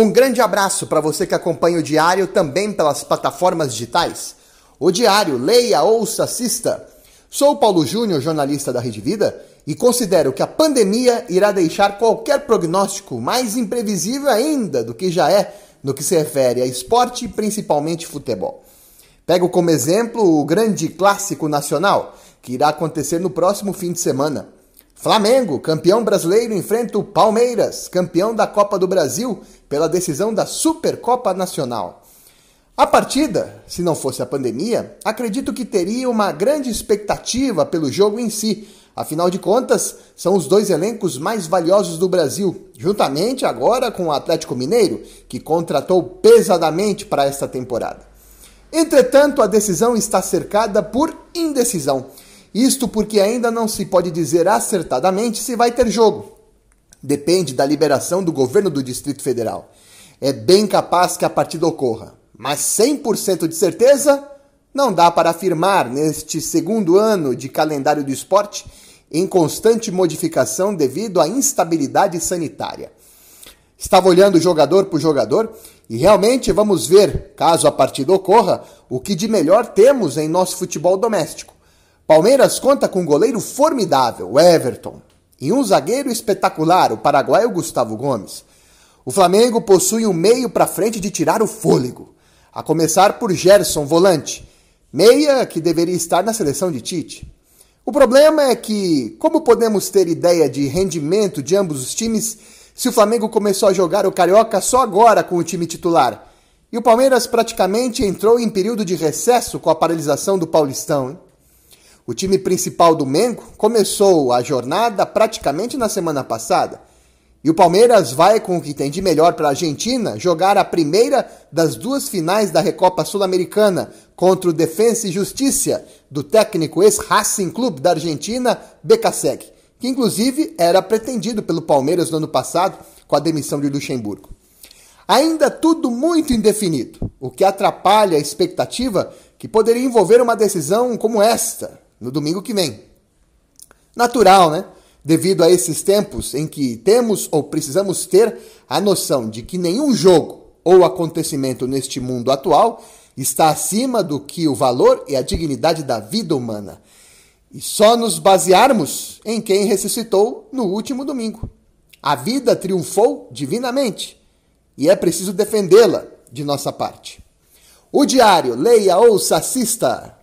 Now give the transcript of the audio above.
Um grande abraço para você que acompanha o Diário também pelas plataformas digitais. O Diário, leia, ouça, assista. Sou Paulo Júnior, jornalista da Rede Vida, e considero que a pandemia irá deixar qualquer prognóstico mais imprevisível ainda do que já é no que se refere a esporte, principalmente futebol. Pego como exemplo o grande clássico nacional, que irá acontecer no próximo fim de semana. Flamengo, campeão brasileiro, enfrenta o Palmeiras, campeão da Copa do Brasil, pela decisão da Supercopa Nacional. A partida, se não fosse a pandemia, acredito que teria uma grande expectativa pelo jogo em si. Afinal de contas, são os dois elencos mais valiosos do Brasil, juntamente agora com o Atlético Mineiro, que contratou pesadamente para esta temporada. Entretanto, a decisão está cercada por indecisão isto porque ainda não se pode dizer acertadamente se vai ter jogo. Depende da liberação do governo do Distrito Federal. É bem capaz que a partida ocorra, mas 100% de certeza não dá para afirmar neste segundo ano de calendário do esporte em constante modificação devido à instabilidade sanitária. Estava olhando jogador por jogador e realmente vamos ver, caso a partida ocorra, o que de melhor temos em nosso futebol doméstico. Palmeiras conta com um goleiro formidável, Everton, e um zagueiro espetacular, o paraguaio Gustavo Gomes. O Flamengo possui um meio para frente de tirar o fôlego, a começar por Gerson, volante, meia que deveria estar na seleção de Tite. O problema é que, como podemos ter ideia de rendimento de ambos os times se o Flamengo começou a jogar o Carioca só agora com o time titular? E o Palmeiras praticamente entrou em período de recesso com a paralisação do Paulistão. Hein? O time principal do Mengo começou a jornada praticamente na semana passada. E o Palmeiras vai, com o que tem de melhor para a Argentina, jogar a primeira das duas finais da Recopa Sul-Americana contra o Defensa e Justiça do técnico ex-Racing Club da Argentina, Becaseg, que inclusive era pretendido pelo Palmeiras no ano passado com a demissão de Luxemburgo. Ainda tudo muito indefinido, o que atrapalha a expectativa que poderia envolver uma decisão como esta, no domingo que vem. Natural, né? Devido a esses tempos em que temos ou precisamos ter a noção de que nenhum jogo ou acontecimento neste mundo atual está acima do que o valor e a dignidade da vida humana. E só nos basearmos em quem ressuscitou no último domingo. A vida triunfou divinamente e é preciso defendê-la de nossa parte. O diário, leia, ouça, assista.